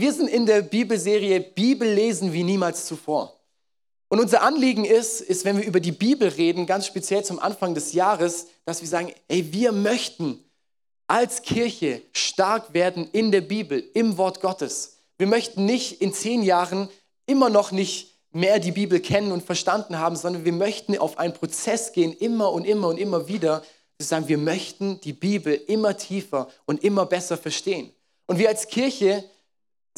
Wir sind in der Bibelserie Bibel lesen wie niemals zuvor. Und unser Anliegen ist, ist, wenn wir über die Bibel reden, ganz speziell zum Anfang des Jahres, dass wir sagen, ey, wir möchten als Kirche stark werden in der Bibel, im Wort Gottes. Wir möchten nicht in zehn Jahren immer noch nicht mehr die Bibel kennen und verstanden haben, sondern wir möchten auf einen Prozess gehen, immer und immer und immer wieder, zu sagen, wir möchten die Bibel immer tiefer und immer besser verstehen. Und wir als Kirche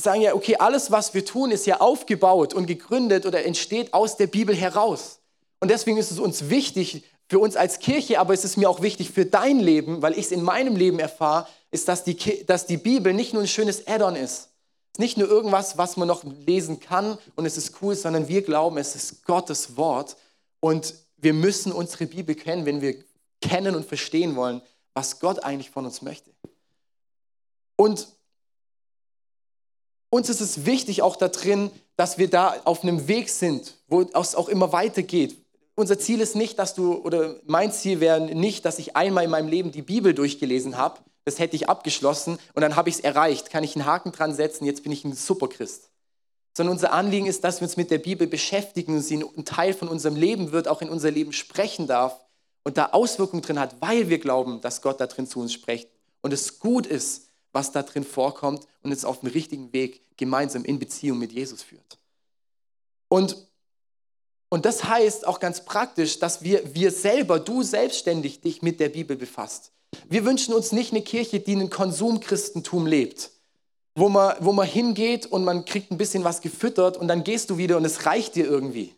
sagen ja, okay, alles, was wir tun, ist ja aufgebaut und gegründet oder entsteht aus der Bibel heraus. Und deswegen ist es uns wichtig, für uns als Kirche, aber es ist mir auch wichtig für dein Leben, weil ich es in meinem Leben erfahre, ist, dass die, dass die Bibel nicht nur ein schönes Add-on ist. Ist nicht nur irgendwas, was man noch lesen kann und es ist cool, sondern wir glauben, es ist Gottes Wort und wir müssen unsere Bibel kennen, wenn wir kennen und verstehen wollen, was Gott eigentlich von uns möchte. Und uns ist es wichtig auch da drin, dass wir da auf einem Weg sind, wo es auch immer weitergeht. Unser Ziel ist nicht, dass du, oder mein Ziel wäre nicht, dass ich einmal in meinem Leben die Bibel durchgelesen habe. Das hätte ich abgeschlossen und dann habe ich es erreicht. Kann ich einen Haken dran setzen, jetzt bin ich ein Superchrist. Sondern unser Anliegen ist, dass wir uns mit der Bibel beschäftigen und sie ein Teil von unserem Leben wird, auch in unser Leben sprechen darf und da Auswirkungen drin hat, weil wir glauben, dass Gott da drin zu uns spricht und es gut ist, was da drin vorkommt und es auf dem richtigen Weg gemeinsam in Beziehung mit Jesus führt. Und, und das heißt auch ganz praktisch, dass wir, wir selber, du selbstständig dich mit der Bibel befasst. Wir wünschen uns nicht eine Kirche, die ein Konsumchristentum lebt, wo man, wo man hingeht und man kriegt ein bisschen was gefüttert und dann gehst du wieder und es reicht dir irgendwie.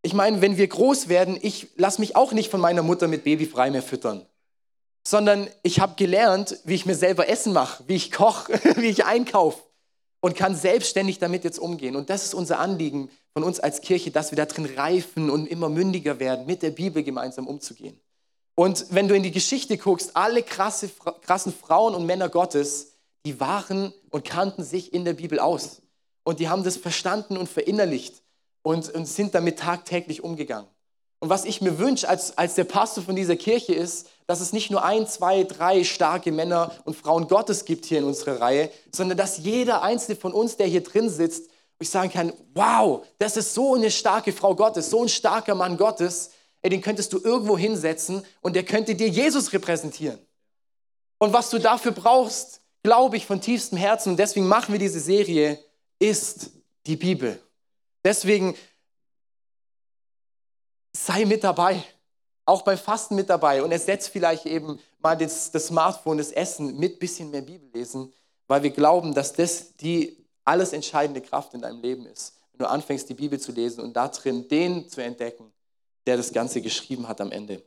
Ich meine, wenn wir groß werden, ich lasse mich auch nicht von meiner Mutter mit Babyfrei mehr füttern sondern ich habe gelernt, wie ich mir selber Essen mache, wie ich koche, wie ich einkaufe und kann selbstständig damit jetzt umgehen. Und das ist unser Anliegen von uns als Kirche, dass wir da drin reifen und immer mündiger werden, mit der Bibel gemeinsam umzugehen. Und wenn du in die Geschichte guckst, alle krasse, krassen Frauen und Männer Gottes, die waren und kannten sich in der Bibel aus. Und die haben das verstanden und verinnerlicht und, und sind damit tagtäglich umgegangen. Und was ich mir wünsche als, als der Pastor von dieser Kirche ist, dass es nicht nur ein, zwei, drei starke Männer und Frauen Gottes gibt hier in unserer Reihe, sondern dass jeder einzelne von uns, der hier drin sitzt, ich sagen kann, wow, das ist so eine starke Frau Gottes, so ein starker Mann Gottes, ey, den könntest du irgendwo hinsetzen und der könnte dir Jesus repräsentieren. Und was du dafür brauchst, glaube ich von tiefstem Herzen, und deswegen machen wir diese Serie, ist die Bibel. Deswegen sei mit dabei auch beim Fasten mit dabei und ersetzt vielleicht eben mal das, das Smartphone, das Essen mit bisschen mehr Bibel lesen, weil wir glauben, dass das die alles entscheidende Kraft in deinem Leben ist. Wenn du anfängst, die Bibel zu lesen und da drin den zu entdecken, der das Ganze geschrieben hat am Ende.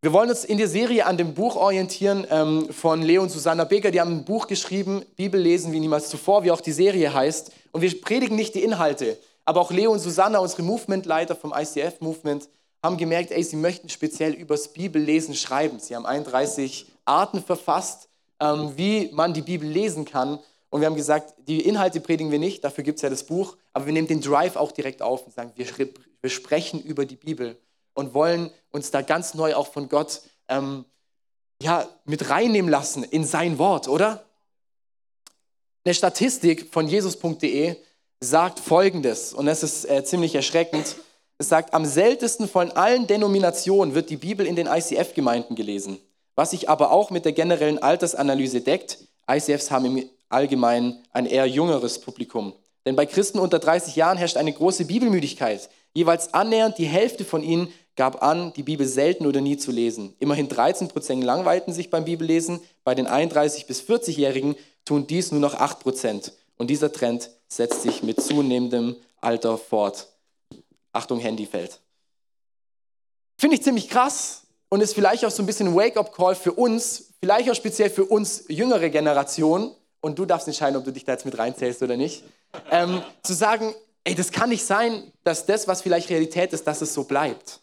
Wir wollen uns in der Serie an dem Buch orientieren ähm, von Leo und Susanna Becker. Die haben ein Buch geschrieben, Bibel lesen wie niemals zuvor, wie auch die Serie heißt. Und wir predigen nicht die Inhalte, aber auch Leo und Susanna, unsere Movement-Leiter vom ICF-Movement, haben gemerkt, ey, sie möchten speziell übers Bibellesen schreiben. Sie haben 31 Arten verfasst, ähm, wie man die Bibel lesen kann. Und wir haben gesagt, die Inhalte predigen wir nicht, dafür gibt es ja das Buch, aber wir nehmen den Drive auch direkt auf und sagen, wir, wir sprechen über die Bibel und wollen uns da ganz neu auch von Gott ähm, ja, mit reinnehmen lassen in sein Wort, oder? Eine Statistik von jesus.de sagt folgendes, und das ist äh, ziemlich erschreckend. Sagt, am seltensten von allen Denominationen wird die Bibel in den ICF-Gemeinden gelesen, was sich aber auch mit der generellen Altersanalyse deckt. ICFs haben im Allgemeinen ein eher jüngeres Publikum. Denn bei Christen unter 30 Jahren herrscht eine große Bibelmüdigkeit. Jeweils annähernd die Hälfte von ihnen gab an, die Bibel selten oder nie zu lesen. Immerhin 13 Prozent langweilten sich beim Bibellesen. Bei den 31- bis 40-Jährigen tun dies nur noch 8 Prozent. Und dieser Trend setzt sich mit zunehmendem Alter fort. Achtung, Handy fällt. Finde ich ziemlich krass und ist vielleicht auch so ein bisschen ein Wake-up-Call für uns, vielleicht auch speziell für uns jüngere Generationen. Und du darfst entscheiden, ob du dich da jetzt mit reinzählst oder nicht. Ähm, zu sagen, ey, das kann nicht sein, dass das, was vielleicht Realität ist, dass es so bleibt.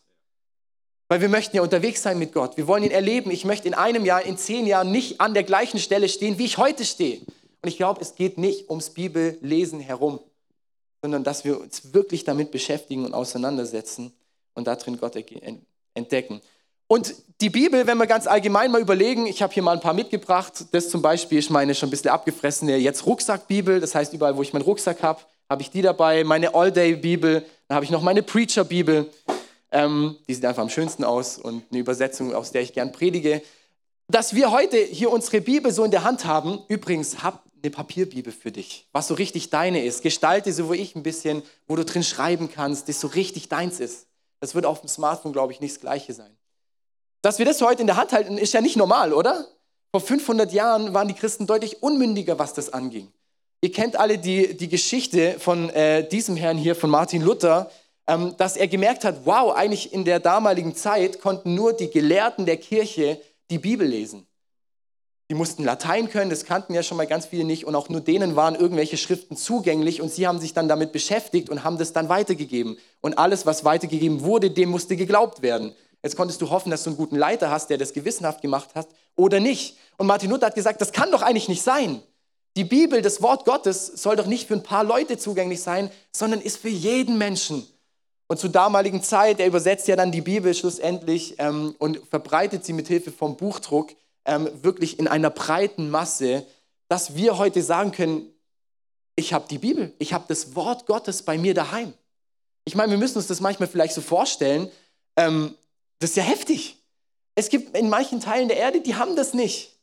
Weil wir möchten ja unterwegs sein mit Gott. Wir wollen ihn erleben. Ich möchte in einem Jahr, in zehn Jahren nicht an der gleichen Stelle stehen, wie ich heute stehe. Und ich glaube, es geht nicht ums Bibellesen herum sondern dass wir uns wirklich damit beschäftigen und auseinandersetzen und darin Gott entdecken. Und die Bibel, wenn wir ganz allgemein mal überlegen, ich habe hier mal ein paar mitgebracht. Das zum Beispiel ist meine schon ein bisschen abgefressene jetzt Rucksackbibel. Das heißt, überall, wo ich meinen Rucksack habe, habe ich die dabei. Meine All-Day-Bibel. Dann habe ich noch meine Preacher-Bibel. Ähm, die sieht einfach am schönsten aus und eine Übersetzung, aus der ich gern predige. Dass wir heute hier unsere Bibel so in der Hand haben, übrigens, hab eine Papierbibel für dich, was so richtig deine ist. Gestalte so wie ich ein bisschen, wo du drin schreiben kannst, das so richtig deins ist. Das wird auf dem Smartphone, glaube ich, nicht das Gleiche sein. Dass wir das heute in der Hand halten, ist ja nicht normal, oder? Vor 500 Jahren waren die Christen deutlich unmündiger, was das anging. Ihr kennt alle die, die Geschichte von äh, diesem Herrn hier, von Martin Luther, ähm, dass er gemerkt hat, wow, eigentlich in der damaligen Zeit konnten nur die Gelehrten der Kirche die Bibel lesen. Die mussten Latein können, das kannten ja schon mal ganz viele nicht und auch nur denen waren irgendwelche Schriften zugänglich und sie haben sich dann damit beschäftigt und haben das dann weitergegeben. Und alles, was weitergegeben wurde, dem musste geglaubt werden. Jetzt konntest du hoffen, dass du einen guten Leiter hast, der das gewissenhaft gemacht hat oder nicht. Und Martin Luther hat gesagt, das kann doch eigentlich nicht sein. Die Bibel, das Wort Gottes, soll doch nicht für ein paar Leute zugänglich sein, sondern ist für jeden Menschen. Und zur damaligen Zeit, er übersetzt ja dann die Bibel schlussendlich ähm, und verbreitet sie mit Hilfe vom Buchdruck ähm, wirklich in einer breiten Masse, dass wir heute sagen können, ich habe die Bibel, ich habe das Wort Gottes bei mir daheim. Ich meine, wir müssen uns das manchmal vielleicht so vorstellen, ähm, das ist ja heftig. Es gibt in manchen Teilen der Erde, die haben das nicht.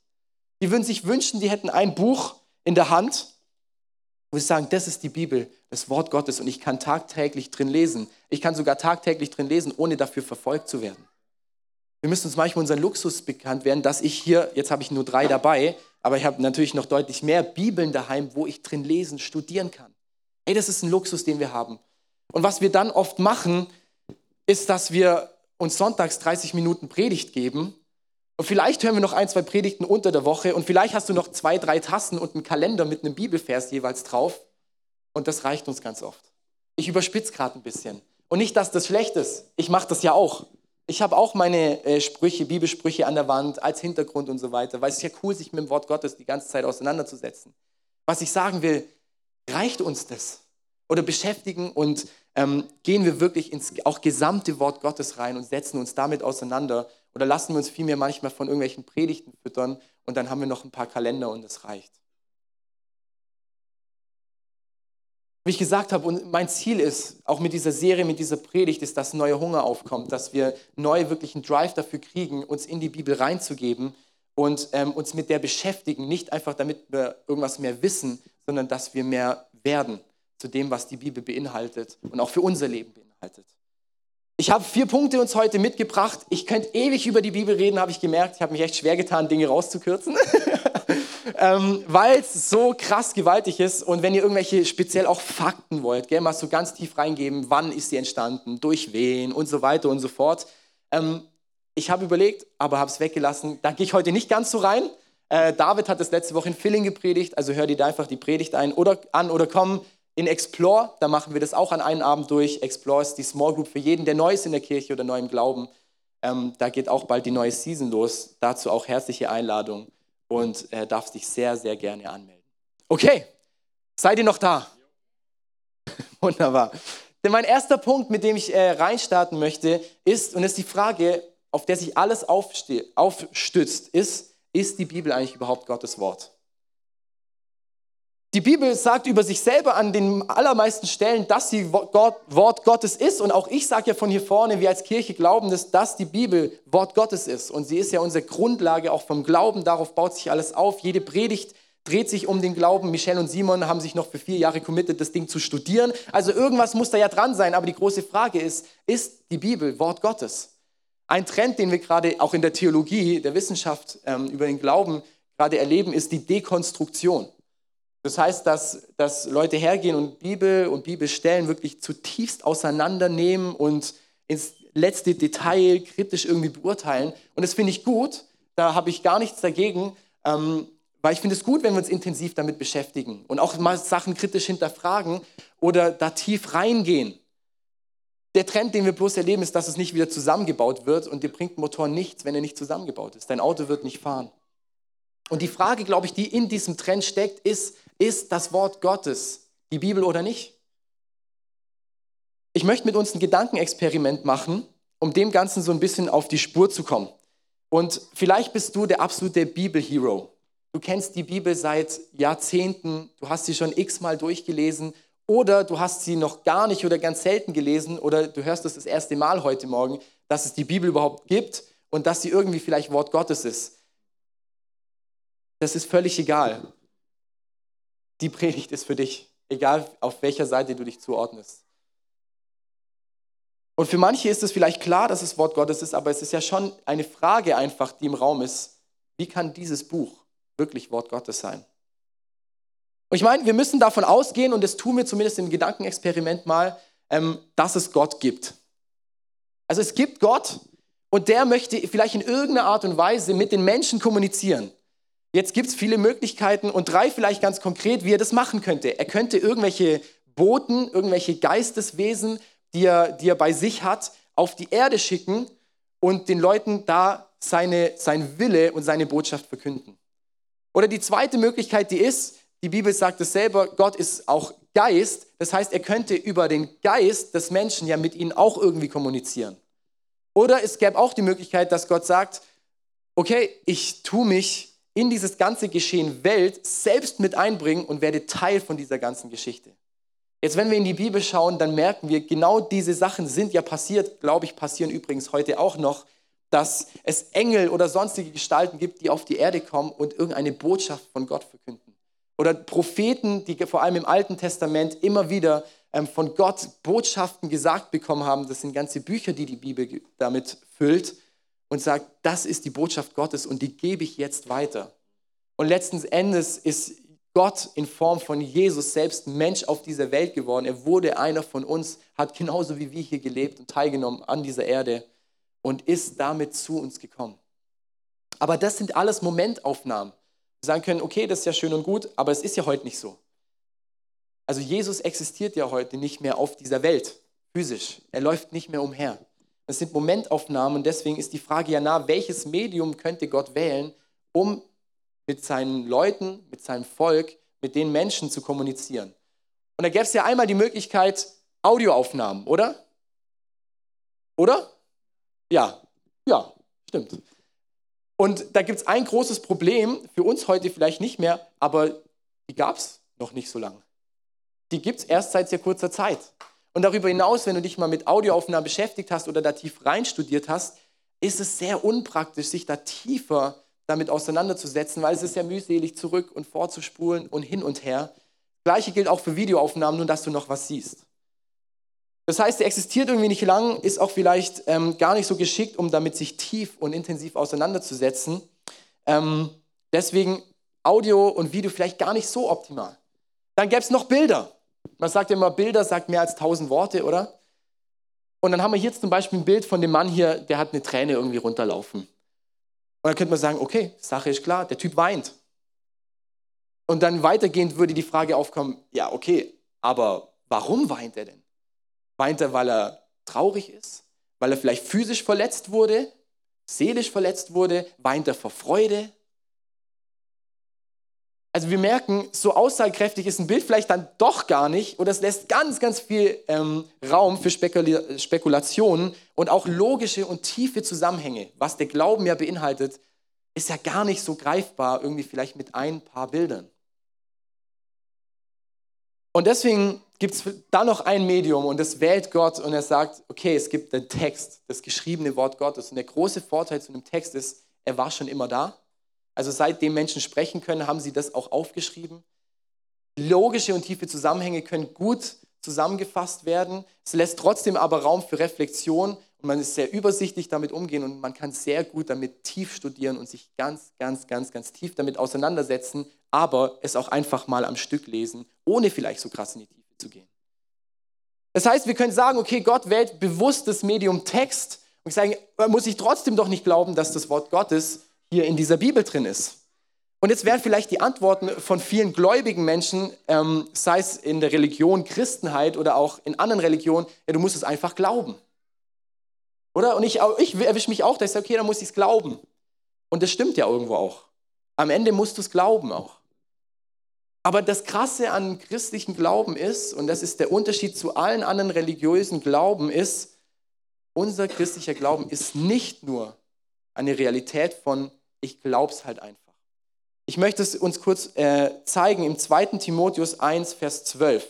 Die würden sich wünschen, die hätten ein Buch in der Hand, wo sie sagen, das ist die Bibel, das Wort Gottes und ich kann tagtäglich drin lesen. Ich kann sogar tagtäglich drin lesen, ohne dafür verfolgt zu werden. Wir müssen uns manchmal unseren Luxus bekannt werden, dass ich hier, jetzt habe ich nur drei dabei, aber ich habe natürlich noch deutlich mehr Bibeln daheim, wo ich drin lesen, studieren kann. Ey, das ist ein Luxus, den wir haben. Und was wir dann oft machen, ist, dass wir uns sonntags 30 Minuten Predigt geben. Und vielleicht hören wir noch ein, zwei Predigten unter der Woche und vielleicht hast du noch zwei, drei Tassen und einen Kalender mit einem Bibelvers jeweils drauf. Und das reicht uns ganz oft. Ich überspitze gerade ein bisschen. Und nicht, dass das schlecht ist. Ich mache das ja auch. Ich habe auch meine äh, Sprüche, Bibelsprüche an der Wand als Hintergrund und so weiter, weil es ist ja cool, sich mit dem Wort Gottes die ganze Zeit auseinanderzusetzen. Was ich sagen will, reicht uns das? Oder beschäftigen und ähm, gehen wir wirklich ins auch gesamte Wort Gottes rein und setzen uns damit auseinander oder lassen wir uns vielmehr manchmal von irgendwelchen Predigten füttern und dann haben wir noch ein paar Kalender und es reicht. Wie ich gesagt habe, und mein Ziel ist, auch mit dieser Serie, mit dieser Predigt, ist, dass neuer Hunger aufkommt, dass wir neu wirklich einen Drive dafür kriegen, uns in die Bibel reinzugeben und ähm, uns mit der beschäftigen, nicht einfach damit wir irgendwas mehr wissen, sondern dass wir mehr werden zu dem, was die Bibel beinhaltet und auch für unser Leben beinhaltet. Ich habe vier Punkte uns heute mitgebracht. Ich könnte ewig über die Bibel reden, habe ich gemerkt. Ich habe mich echt schwer getan, Dinge rauszukürzen, ähm, weil es so krass gewaltig ist. Und wenn ihr irgendwelche speziell auch Fakten wollt, gell, mal so ganz tief reingeben, wann ist sie entstanden, durch wen und so weiter und so fort. Ähm, ich habe überlegt, aber habe es weggelassen. Da gehe ich heute nicht ganz so rein. Äh, David hat das letzte Woche in Filling gepredigt, also hör dir da einfach die Predigt ein oder an oder komm in Explore, da machen wir das auch an einem Abend durch. Explore ist die Small Group für jeden, der neu ist in der Kirche oder neu im Glauben. Ähm, da geht auch bald die neue Season los. Dazu auch herzliche Einladung und äh, darfst dich sehr, sehr gerne anmelden. Okay, seid ihr noch da? Wunderbar. Denn mein erster Punkt, mit dem ich äh, reinstarten möchte, ist, und das ist die Frage, auf der sich alles aufstützt, ist, ist die Bibel eigentlich überhaupt Gottes Wort? Die Bibel sagt über sich selber an den allermeisten Stellen, dass sie Wort Gottes ist. Und auch ich sage ja von hier vorne, wir als Kirche glauben, dass, dass die Bibel Wort Gottes ist. Und sie ist ja unsere Grundlage auch vom Glauben. Darauf baut sich alles auf. Jede Predigt dreht sich um den Glauben. Michelle und Simon haben sich noch für vier Jahre committed, das Ding zu studieren. Also irgendwas muss da ja dran sein. Aber die große Frage ist, ist die Bibel Wort Gottes? Ein Trend, den wir gerade auch in der Theologie, der Wissenschaft ähm, über den Glauben gerade erleben, ist die Dekonstruktion. Das heißt, dass, dass Leute hergehen und Bibel und Bibelstellen wirklich zutiefst auseinandernehmen und ins letzte Detail kritisch irgendwie beurteilen. Und das finde ich gut. Da habe ich gar nichts dagegen, ähm, weil ich finde es gut, wenn wir uns intensiv damit beschäftigen und auch mal Sachen kritisch hinterfragen oder da tief reingehen. Der Trend, den wir bloß erleben, ist, dass es nicht wieder zusammengebaut wird und dir bringt ein Motor nichts, wenn er nicht zusammengebaut ist. Dein Auto wird nicht fahren. Und die Frage, glaube ich, die in diesem Trend steckt, ist, ist das Wort Gottes die Bibel oder nicht? Ich möchte mit uns ein Gedankenexperiment machen. um dem Ganzen so ein bisschen auf die Spur zu kommen. Und vielleicht bist du der absolute Bibel-Hero. Du kennst die Bibel seit Jahrzehnten, du hast sie schon x-mal durchgelesen oder du hast sie noch gar nicht oder ganz selten gelesen oder du hörst es das erste Mal heute Morgen, dass es die Bibel überhaupt gibt und dass sie irgendwie vielleicht Wort Gottes ist. Das ist völlig egal. Die Predigt ist für dich, egal auf welcher Seite du dich zuordnest. Und für manche ist es vielleicht klar, dass es Wort Gottes ist, aber es ist ja schon eine Frage einfach, die im Raum ist. Wie kann dieses Buch wirklich Wort Gottes sein? Und ich meine, wir müssen davon ausgehen, und das tun wir zumindest im Gedankenexperiment mal, ähm, dass es Gott gibt. Also es gibt Gott und der möchte vielleicht in irgendeiner Art und Weise mit den Menschen kommunizieren. Jetzt gibt es viele Möglichkeiten und drei vielleicht ganz konkret, wie er das machen könnte. Er könnte irgendwelche Boten, irgendwelche Geisteswesen, die er, die er bei sich hat, auf die Erde schicken und den Leuten da seine, sein Wille und seine Botschaft verkünden. Oder die zweite Möglichkeit, die ist, die Bibel sagt es selber, Gott ist auch Geist. Das heißt, er könnte über den Geist des Menschen ja mit ihnen auch irgendwie kommunizieren. Oder es gäbe auch die Möglichkeit, dass Gott sagt, okay, ich tue mich in dieses ganze Geschehen Welt selbst mit einbringen und werde Teil von dieser ganzen Geschichte. Jetzt, wenn wir in die Bibel schauen, dann merken wir, genau diese Sachen sind ja passiert, glaube ich, passieren übrigens heute auch noch, dass es Engel oder sonstige Gestalten gibt, die auf die Erde kommen und irgendeine Botschaft von Gott verkünden. Oder Propheten, die vor allem im Alten Testament immer wieder ähm, von Gott Botschaften gesagt bekommen haben. Das sind ganze Bücher, die die Bibel damit füllt und sagt, das ist die Botschaft Gottes und die gebe ich jetzt weiter. Und letzten Endes ist Gott in Form von Jesus selbst Mensch auf dieser Welt geworden. Er wurde einer von uns, hat genauso wie wir hier gelebt und teilgenommen an dieser Erde und ist damit zu uns gekommen. Aber das sind alles Momentaufnahmen sagen können, okay, das ist ja schön und gut, aber es ist ja heute nicht so. Also Jesus existiert ja heute nicht mehr auf dieser Welt, physisch. Er läuft nicht mehr umher. Das sind Momentaufnahmen und deswegen ist die Frage ja nah, welches Medium könnte Gott wählen, um mit seinen Leuten, mit seinem Volk, mit den Menschen zu kommunizieren. Und da gäbe es ja einmal die Möglichkeit Audioaufnahmen, oder? Oder? Ja, ja, stimmt. Und da gibt es ein großes Problem, für uns heute vielleicht nicht mehr, aber die gab es noch nicht so lange. Die gibt es erst seit sehr kurzer Zeit. Und darüber hinaus, wenn du dich mal mit Audioaufnahmen beschäftigt hast oder da tief reinstudiert hast, ist es sehr unpraktisch, sich da tiefer damit auseinanderzusetzen, weil es ist ja mühselig, zurück und vorzuspulen und hin und her. Gleiche gilt auch für Videoaufnahmen, nur dass du noch was siehst. Das heißt, er existiert irgendwie nicht lang, ist auch vielleicht ähm, gar nicht so geschickt, um damit sich tief und intensiv auseinanderzusetzen. Ähm, deswegen Audio und Video vielleicht gar nicht so optimal. Dann gäbe es noch Bilder. Man sagt ja immer, Bilder sagt mehr als tausend Worte, oder? Und dann haben wir hier zum Beispiel ein Bild von dem Mann hier, der hat eine Träne irgendwie runterlaufen. Und dann könnte man sagen, okay, Sache ist klar, der Typ weint. Und dann weitergehend würde die Frage aufkommen, ja, okay, aber warum weint er denn? Weint er, weil er traurig ist? Weil er vielleicht physisch verletzt wurde? Seelisch verletzt wurde? Weint er vor Freude? Also wir merken, so aussagekräftig ist ein Bild vielleicht dann doch gar nicht oder es lässt ganz, ganz viel ähm, Raum für Spekula Spekulationen und auch logische und tiefe Zusammenhänge. Was der Glauben ja beinhaltet, ist ja gar nicht so greifbar, irgendwie vielleicht mit ein paar Bildern. Und deswegen gibt es da noch ein Medium und das wählt Gott und er sagt, okay, es gibt den Text, das geschriebene Wort Gottes. Und der große Vorteil zu einem Text ist, er war schon immer da. Also seitdem Menschen sprechen können, haben sie das auch aufgeschrieben. Logische und tiefe Zusammenhänge können gut zusammengefasst werden. Es lässt trotzdem aber Raum für Reflexion und man ist sehr übersichtlich damit umgehen und man kann sehr gut damit tief studieren und sich ganz, ganz, ganz, ganz tief damit auseinandersetzen, aber es auch einfach mal am Stück lesen, ohne vielleicht so krass in die Tiefe zu gehen. Das heißt, wir können sagen, okay, Gott wählt bewusst das Medium Text und sagen, muss ich trotzdem doch nicht glauben, dass das Wort Gottes hier in dieser Bibel drin ist. Und jetzt wären vielleicht die Antworten von vielen gläubigen Menschen, ähm, sei es in der Religion Christenheit oder auch in anderen Religionen, ja, du musst es einfach glauben. Oder? Und ich, ich erwische mich auch, dass ich sage, okay, dann muss ich es glauben. Und das stimmt ja irgendwo auch. Am Ende musst du es glauben auch. Aber das Krasse an christlichen Glauben ist, und das ist der Unterschied zu allen anderen religiösen Glauben, ist, unser christlicher Glauben ist nicht nur eine Realität von, ich glaub's halt einfach. Ich möchte es uns kurz äh, zeigen im 2. Timotheus 1, Vers 12.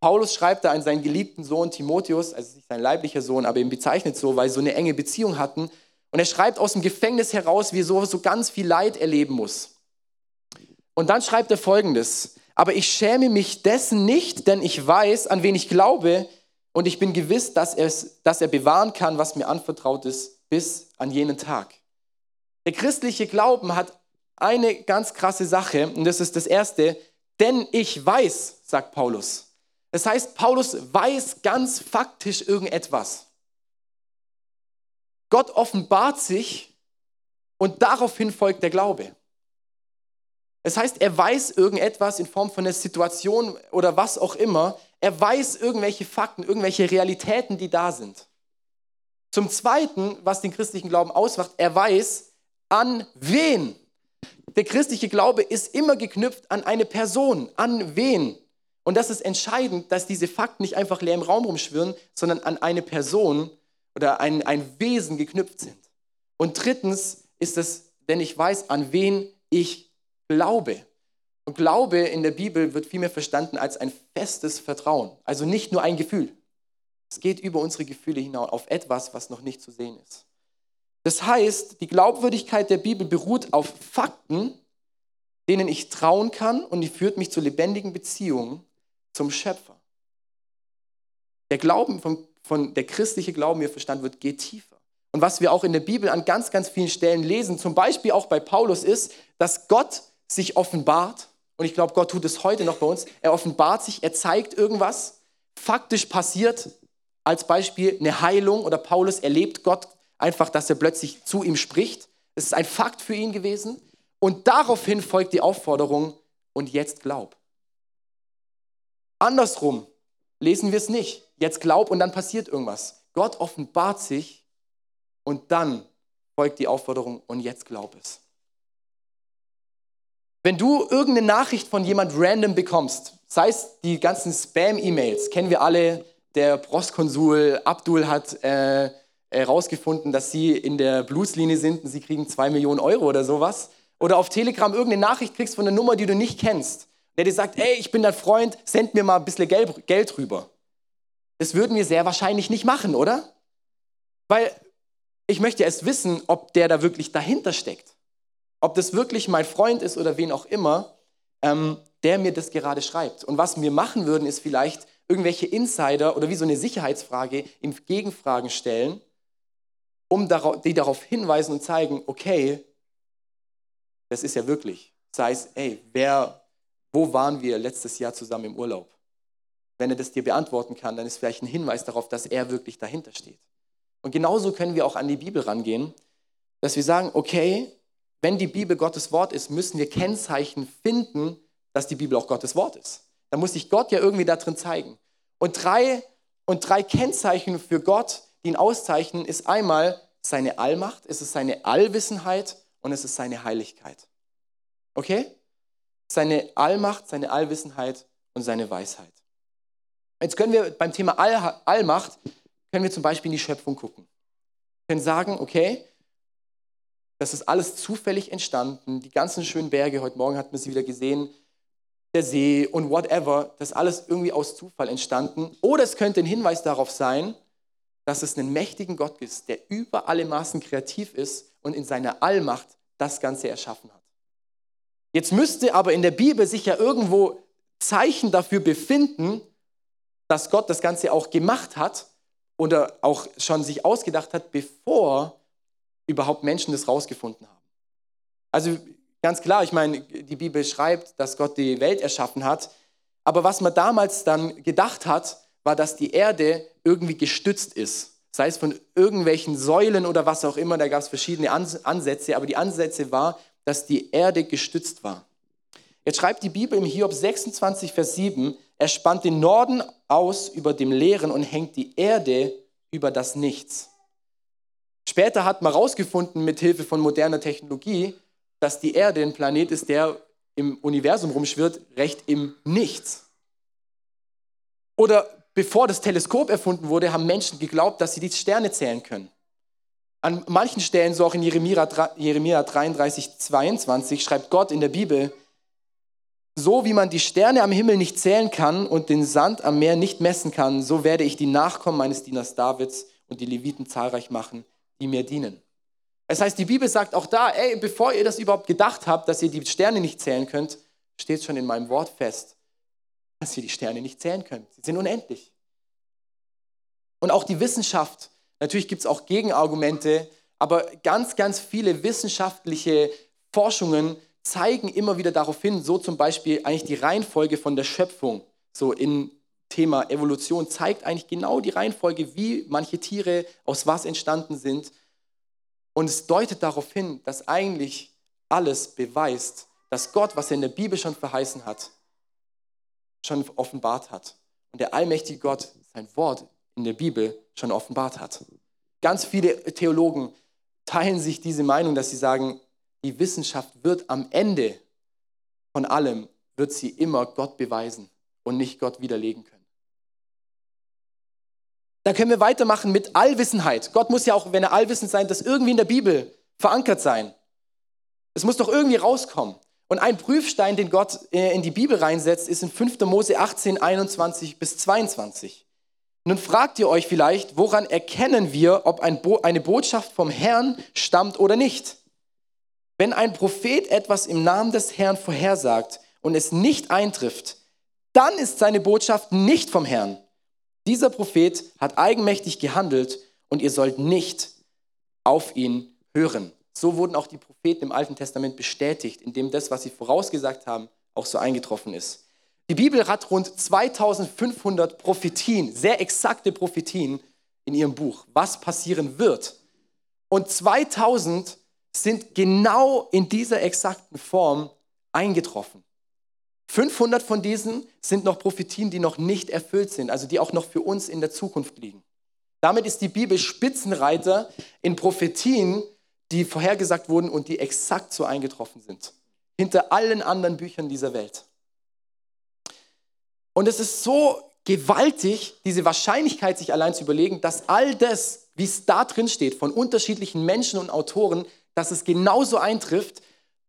Paulus schreibt da an seinen geliebten Sohn Timotheus, also nicht sein leiblicher Sohn, aber ihn bezeichnet so, weil sie so eine enge Beziehung hatten. Und er schreibt aus dem Gefängnis heraus, wie er so, so ganz viel Leid erleben muss. Und dann schreibt er folgendes: Aber ich schäme mich dessen nicht, denn ich weiß, an wen ich glaube, und ich bin gewiss, dass, dass er bewahren kann, was mir anvertraut ist, bis an jenen Tag. Der christliche Glauben hat eine ganz krasse Sache, und das ist das Erste, denn ich weiß, sagt Paulus. Das heißt, Paulus weiß ganz faktisch irgendetwas. Gott offenbart sich und daraufhin folgt der Glaube. Das heißt, er weiß irgendetwas in Form von einer Situation oder was auch immer. Er weiß irgendwelche Fakten, irgendwelche Realitäten, die da sind. Zum Zweiten, was den christlichen Glauben ausmacht, er weiß, an wen. Der christliche Glaube ist immer geknüpft an eine Person. An wen? Und das ist entscheidend, dass diese Fakten nicht einfach leer im Raum rumschwirren, sondern an eine Person oder ein, ein Wesen geknüpft sind. Und drittens ist es, denn ich weiß, an wen ich glaube. Und Glaube in der Bibel wird vielmehr verstanden als ein festes Vertrauen. Also nicht nur ein Gefühl. Es geht über unsere Gefühle hinaus auf etwas, was noch nicht zu sehen ist. Das heißt, die Glaubwürdigkeit der Bibel beruht auf Fakten, denen ich trauen kann und die führt mich zu lebendigen Beziehungen zum Schöpfer. Der Glauben von, von der christliche Glauben, wie er verstanden wird, geht tiefer. Und was wir auch in der Bibel an ganz, ganz vielen Stellen lesen, zum Beispiel auch bei Paulus, ist, dass Gott sich offenbart. Und ich glaube, Gott tut es heute noch bei uns. Er offenbart sich, er zeigt irgendwas, faktisch passiert. Als Beispiel eine Heilung oder Paulus erlebt Gott einfach, dass er plötzlich zu ihm spricht. Es ist ein Fakt für ihn gewesen. Und daraufhin folgt die Aufforderung, und jetzt glaub. Andersrum lesen wir es nicht. Jetzt glaub und dann passiert irgendwas. Gott offenbart sich und dann folgt die Aufforderung, und jetzt glaub es. Wenn du irgendeine Nachricht von jemand random bekommst, sei es die ganzen Spam-E-Mails, kennen wir alle, der Postkonsul Abdul hat äh, herausgefunden, dass sie in der Blueslinie sind und sie kriegen zwei Millionen Euro oder sowas. Oder auf Telegram irgendeine Nachricht kriegst von einer Nummer, die du nicht kennst, der dir sagt, ey, ich bin dein Freund, send mir mal ein bisschen Geld, Geld rüber. Das würden wir sehr wahrscheinlich nicht machen, oder? Weil ich möchte erst wissen, ob der da wirklich dahinter steckt ob das wirklich mein Freund ist oder wen auch immer, ähm, der mir das gerade schreibt. Und was wir machen würden, ist vielleicht irgendwelche Insider oder wie so eine Sicherheitsfrage im Gegenfragen stellen, um die darauf hinweisen und zeigen, okay, das ist ja wirklich. Sei es, ey, wer, wo waren wir letztes Jahr zusammen im Urlaub? Wenn er das dir beantworten kann, dann ist vielleicht ein Hinweis darauf, dass er wirklich dahinter steht. Und genauso können wir auch an die Bibel rangehen, dass wir sagen, okay, wenn die Bibel Gottes Wort ist, müssen wir Kennzeichen finden, dass die Bibel auch Gottes Wort ist. Da muss sich Gott ja irgendwie da drin zeigen. Und drei, und drei Kennzeichen für Gott, die ihn auszeichnen, ist einmal seine Allmacht, es ist seine Allwissenheit und es ist seine Heiligkeit. Okay? Seine Allmacht, seine Allwissenheit und seine Weisheit. Jetzt können wir beim Thema All Allmacht, können wir zum Beispiel in die Schöpfung gucken. Wir können sagen, okay, das ist alles zufällig entstanden. Die ganzen schönen Berge, heute Morgen hat man sie wieder gesehen, der See und whatever, das ist alles irgendwie aus Zufall entstanden. Oder es könnte ein Hinweis darauf sein, dass es einen mächtigen Gott ist, der über alle Maßen kreativ ist und in seiner Allmacht das Ganze erschaffen hat. Jetzt müsste aber in der Bibel sich ja irgendwo Zeichen dafür befinden, dass Gott das Ganze auch gemacht hat oder auch schon sich ausgedacht hat, bevor überhaupt Menschen das rausgefunden haben. Also ganz klar, ich meine, die Bibel schreibt, dass Gott die Welt erschaffen hat, aber was man damals dann gedacht hat, war, dass die Erde irgendwie gestützt ist. Sei es von irgendwelchen Säulen oder was auch immer, da gab es verschiedene Ansätze, aber die Ansätze war, dass die Erde gestützt war. Jetzt schreibt die Bibel im Hiob 26, Vers 7, er spannt den Norden aus über dem Leeren und hängt die Erde über das Nichts. Später hat man herausgefunden, mit Hilfe von moderner Technologie, dass die Erde ein Planet ist, der im Universum rumschwirrt, recht im Nichts. Oder bevor das Teleskop erfunden wurde, haben Menschen geglaubt, dass sie die Sterne zählen können. An manchen Stellen, so auch in Jeremia, Jeremia 33, 22, schreibt Gott in der Bibel, so wie man die Sterne am Himmel nicht zählen kann und den Sand am Meer nicht messen kann, so werde ich die Nachkommen meines Dieners Davids und die Leviten zahlreich machen, die mir dienen. Das heißt, die Bibel sagt auch da, ey, bevor ihr das überhaupt gedacht habt, dass ihr die Sterne nicht zählen könnt, steht schon in meinem Wort fest, dass ihr die Sterne nicht zählen könnt. Sie sind unendlich. Und auch die Wissenschaft, natürlich gibt es auch Gegenargumente, aber ganz, ganz viele wissenschaftliche Forschungen zeigen immer wieder darauf hin, so zum Beispiel eigentlich die Reihenfolge von der Schöpfung, so in Thema Evolution, zeigt eigentlich genau die Reihenfolge, wie manche Tiere aus was entstanden sind. Und es deutet darauf hin, dass eigentlich alles beweist, dass Gott, was er in der Bibel schon verheißen hat, schon offenbart hat. Und der allmächtige Gott sein Wort in der Bibel schon offenbart hat. Ganz viele Theologen teilen sich diese Meinung, dass sie sagen, die Wissenschaft wird am Ende von allem, wird sie immer Gott beweisen und nicht Gott widerlegen können. Dann können wir weitermachen mit Allwissenheit. Gott muss ja auch, wenn er allwissend sein, das irgendwie in der Bibel verankert sein. Es muss doch irgendwie rauskommen. Und ein Prüfstein, den Gott äh, in die Bibel reinsetzt, ist in 5. Mose 18, 21 bis 22. Nun fragt ihr euch vielleicht, woran erkennen wir, ob eine Botschaft vom Herrn stammt oder nicht? Wenn ein Prophet etwas im Namen des Herrn vorhersagt und es nicht eintrifft, dann ist seine Botschaft nicht vom Herrn. Dieser Prophet hat eigenmächtig gehandelt und ihr sollt nicht auf ihn hören. So wurden auch die Propheten im Alten Testament bestätigt, indem das, was sie vorausgesagt haben, auch so eingetroffen ist. Die Bibel hat rund 2500 Prophetien, sehr exakte Prophetien in ihrem Buch, was passieren wird. Und 2000 sind genau in dieser exakten Form eingetroffen. 500 von diesen sind noch Prophetien, die noch nicht erfüllt sind, also die auch noch für uns in der Zukunft liegen. Damit ist die Bibel Spitzenreiter in Prophetien, die vorhergesagt wurden und die exakt so eingetroffen sind. Hinter allen anderen Büchern dieser Welt. Und es ist so gewaltig, diese Wahrscheinlichkeit sich allein zu überlegen, dass all das, wie es da drin steht, von unterschiedlichen Menschen und Autoren, dass es genauso eintrifft,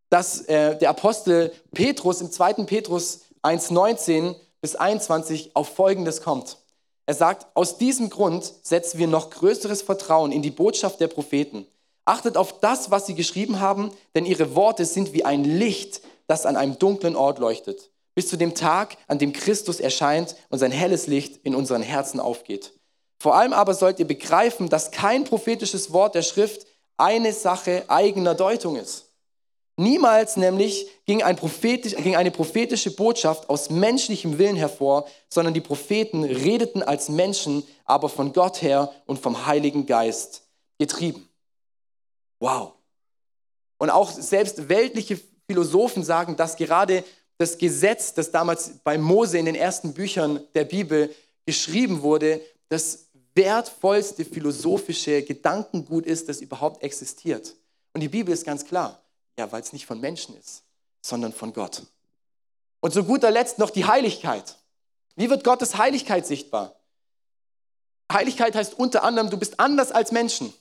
dass äh, der Apostel Petrus im 2. Petrus 1,19 bis 21 auf Folgendes kommt. Er sagt, aus diesem Grund setzen wir noch größeres Vertrauen in die Botschaft der Propheten. Achtet auf das, was sie geschrieben haben, denn ihre Worte sind wie ein Licht, das an einem dunklen Ort leuchtet, bis zu dem Tag, an dem Christus erscheint und sein helles Licht in unseren Herzen aufgeht. Vor allem aber sollt ihr begreifen, dass kein prophetisches Wort der Schrift eine Sache eigener Deutung ist. Niemals nämlich ging, ein ging eine prophetische Botschaft aus menschlichem Willen hervor, sondern die Propheten redeten als Menschen, aber von Gott her und vom Heiligen Geist getrieben. Wow. Und auch selbst weltliche Philosophen sagen, dass gerade das Gesetz, das damals bei Mose in den ersten Büchern der Bibel geschrieben wurde, das wertvollste philosophische Gedankengut ist, das überhaupt existiert. Und die Bibel ist ganz klar, ja, weil es nicht von Menschen ist, sondern von Gott. Und zu guter Letzt noch die Heiligkeit. Wie wird Gottes Heiligkeit sichtbar? Heiligkeit heißt unter anderem, du bist anders als Menschen.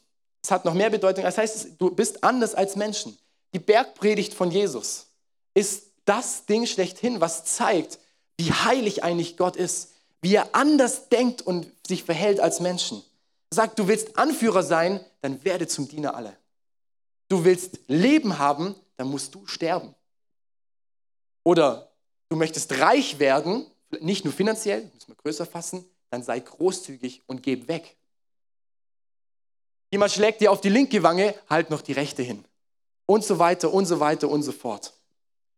Es hat noch mehr Bedeutung. Das heißt, du bist anders als Menschen. Die Bergpredigt von Jesus ist das Ding schlechthin, was zeigt, wie heilig eigentlich Gott ist wie er anders denkt und sich verhält als Menschen. Er sagt, du willst Anführer sein, dann werde zum Diener aller. Du willst Leben haben, dann musst du sterben. Oder du möchtest reich werden, nicht nur finanziell, müssen wir größer fassen, dann sei großzügig und geb weg. Jemand schlägt dir auf die linke Wange, halt noch die rechte hin. Und so weiter und so weiter und so fort.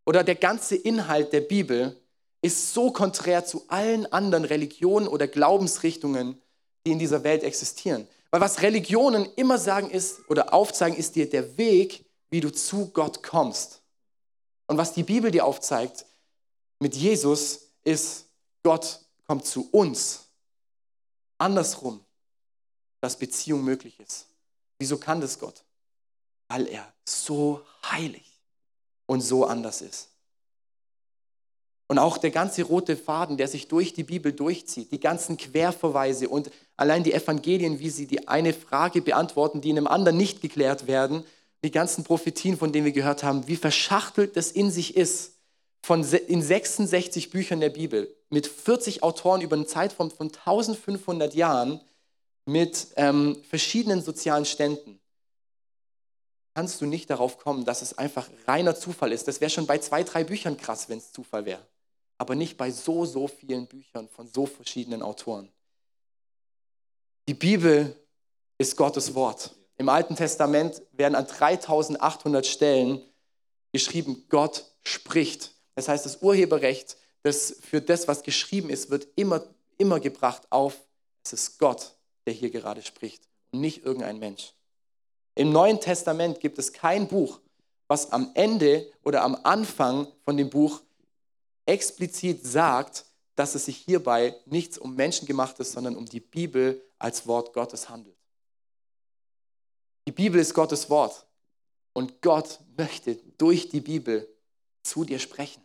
Oder der ganze Inhalt der Bibel ist so konträr zu allen anderen Religionen oder Glaubensrichtungen, die in dieser Welt existieren. Weil was Religionen immer sagen ist oder aufzeigen, ist dir der Weg, wie du zu Gott kommst. Und was die Bibel dir aufzeigt mit Jesus, ist, Gott kommt zu uns. Andersrum, dass Beziehung möglich ist. Wieso kann das Gott? Weil er so heilig und so anders ist. Und auch der ganze rote Faden, der sich durch die Bibel durchzieht, die ganzen Querverweise und allein die Evangelien, wie sie die eine Frage beantworten, die in einem anderen nicht geklärt werden, die ganzen Prophetien, von denen wir gehört haben, wie verschachtelt das in sich ist, von in 66 Büchern der Bibel, mit 40 Autoren über einen Zeitraum von 1500 Jahren, mit ähm, verschiedenen sozialen Ständen, kannst du nicht darauf kommen, dass es einfach reiner Zufall ist. Das wäre schon bei zwei, drei Büchern krass, wenn es Zufall wäre. Aber nicht bei so, so vielen Büchern von so verschiedenen Autoren. Die Bibel ist Gottes Wort. Im Alten Testament werden an 3800 Stellen geschrieben, Gott spricht. Das heißt, das Urheberrecht das für das, was geschrieben ist, wird immer, immer gebracht auf, es ist Gott, der hier gerade spricht und nicht irgendein Mensch. Im Neuen Testament gibt es kein Buch, was am Ende oder am Anfang von dem Buch explizit sagt, dass es sich hierbei nichts um Menschengemachtes, sondern um die Bibel als Wort Gottes handelt. Die Bibel ist Gottes Wort und Gott möchte durch die Bibel zu dir sprechen.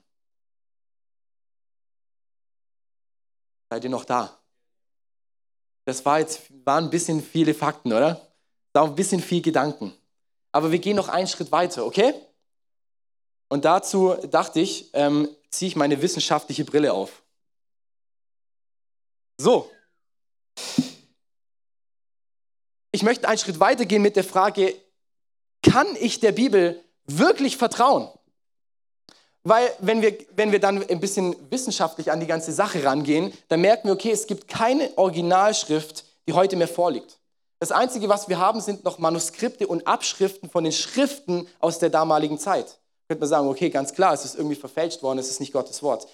Seid ihr noch da? Das war jetzt, waren ein bisschen viele Fakten, oder? Da ein bisschen viel Gedanken. Aber wir gehen noch einen Schritt weiter, okay? Und dazu dachte ich, ähm, ziehe ich meine wissenschaftliche Brille auf. So. Ich möchte einen Schritt weiter gehen mit der Frage, kann ich der Bibel wirklich vertrauen? Weil wenn wir, wenn wir dann ein bisschen wissenschaftlich an die ganze Sache rangehen, dann merken wir, okay, es gibt keine Originalschrift, die heute mehr vorliegt. Das Einzige, was wir haben, sind noch Manuskripte und Abschriften von den Schriften aus der damaligen Zeit. Könnte man sagen, okay, ganz klar, es ist irgendwie verfälscht worden, es ist nicht Gottes Wort.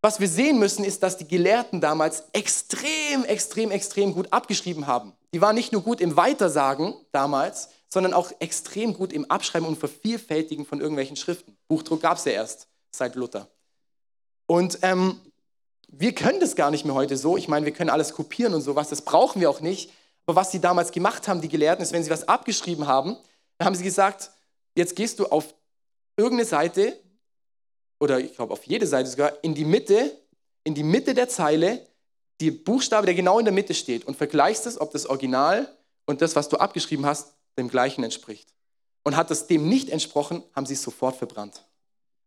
Was wir sehen müssen, ist, dass die Gelehrten damals extrem, extrem, extrem gut abgeschrieben haben. Die waren nicht nur gut im Weitersagen damals, sondern auch extrem gut im Abschreiben und Vervielfältigen von irgendwelchen Schriften. Buchdruck gab es ja erst seit Luther. Und ähm, wir können das gar nicht mehr heute so. Ich meine, wir können alles kopieren und sowas, das brauchen wir auch nicht. Aber was sie damals gemacht haben, die Gelehrten, ist, wenn sie was abgeschrieben haben, dann haben sie gesagt, jetzt gehst du auf irgendeine Seite, oder ich glaube auf jede Seite sogar, in die Mitte, in die Mitte der Zeile, die Buchstabe, der genau in der Mitte steht, und vergleichst es, ob das Original und das, was du abgeschrieben hast, dem gleichen entspricht. Und hat es dem nicht entsprochen, haben sie es sofort verbrannt.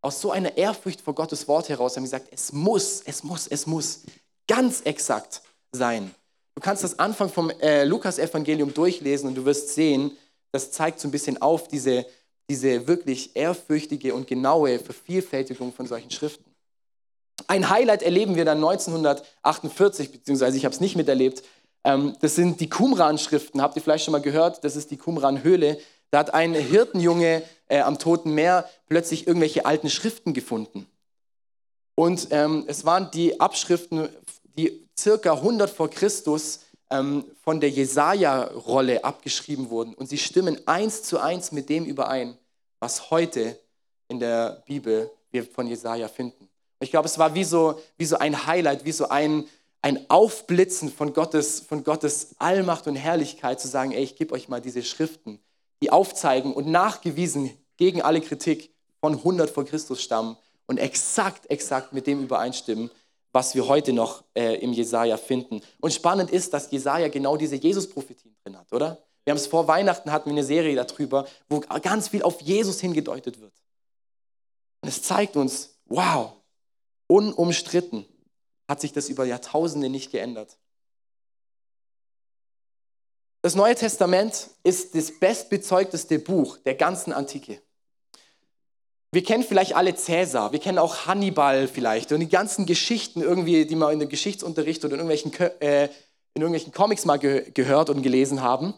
Aus so einer Ehrfurcht vor Gottes Wort heraus haben sie gesagt, es muss, es muss, es muss ganz exakt sein. Du kannst das Anfang vom äh, Lukas-Evangelium durchlesen und du wirst sehen, das zeigt so ein bisschen auf diese, diese wirklich ehrfürchtige und genaue Vervielfältigung von solchen Schriften. Ein Highlight erleben wir dann 1948, beziehungsweise ich habe es nicht miterlebt. Ähm, das sind die Qumran-Schriften. Habt ihr vielleicht schon mal gehört? Das ist die Qumran-Höhle. Da hat ein Hirtenjunge äh, am Toten Meer plötzlich irgendwelche alten Schriften gefunden. Und ähm, es waren die Abschriften die circa 100 vor Christus ähm, von der Jesaja-Rolle abgeschrieben wurden. Und sie stimmen eins zu eins mit dem überein, was heute in der Bibel wir von Jesaja finden. Ich glaube, es war wie so, wie so ein Highlight, wie so ein, ein Aufblitzen von Gottes, von Gottes Allmacht und Herrlichkeit, zu sagen, ey, ich gebe euch mal diese Schriften, die aufzeigen und nachgewiesen gegen alle Kritik von 100 vor Christus stammen und exakt, exakt mit dem übereinstimmen, was wir heute noch äh, im Jesaja finden. Und spannend ist, dass Jesaja genau diese Jesus-Prophetien drin hat, oder? Wir haben es vor Weihnachten hatten wir eine Serie darüber, wo ganz viel auf Jesus hingedeutet wird. Und es zeigt uns, wow, unumstritten hat sich das über Jahrtausende nicht geändert. Das Neue Testament ist das bestbezeugteste Buch der ganzen Antike. Wir kennen vielleicht alle Cäsar, wir kennen auch Hannibal vielleicht und die ganzen Geschichten irgendwie, die wir in dem Geschichtsunterricht oder in irgendwelchen, äh, in irgendwelchen Comics mal ge gehört und gelesen haben.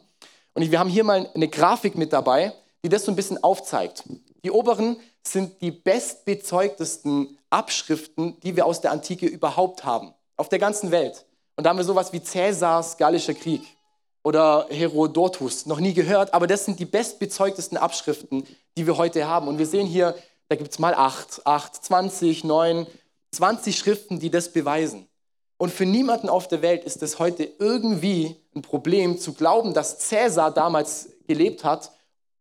Und wir haben hier mal eine Grafik mit dabei, die das so ein bisschen aufzeigt. Die oberen sind die bestbezeugtesten Abschriften, die wir aus der Antike überhaupt haben, auf der ganzen Welt. Und da haben wir sowas wie Cäsars Gallischer Krieg oder Herodotus, noch nie gehört, aber das sind die bestbezeugtesten Abschriften, die wir heute haben. Und wir sehen hier, da gibt es mal 8, 8, 20, 9, 20 Schriften, die das beweisen. Und für niemanden auf der Welt ist es heute irgendwie ein Problem zu glauben, dass Cäsar damals gelebt hat